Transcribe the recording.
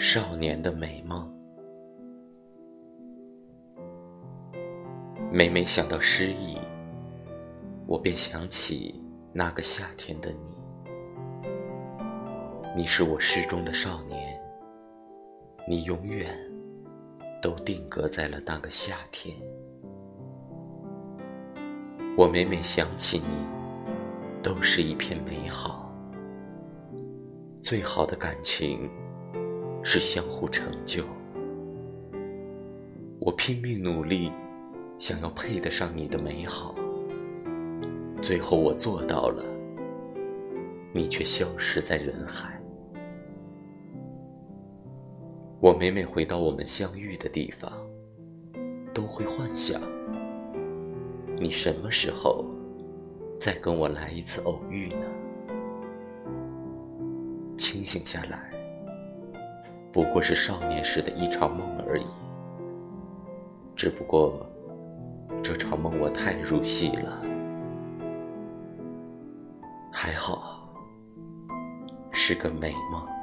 少年的美梦。每每想到诗意，我便想起那个夏天的你。你是我诗中的少年，你永远都定格在了那个夏天。我每每想起你，都是一片美好。最好的感情是相互成就。我拼命努力。想要配得上你的美好，最后我做到了，你却消失在人海。我每每回到我们相遇的地方，都会幻想，你什么时候再跟我来一次偶遇呢？清醒下来，不过是少年时的一场梦而已，只不过。这场梦我太入戏了，还好是个美梦。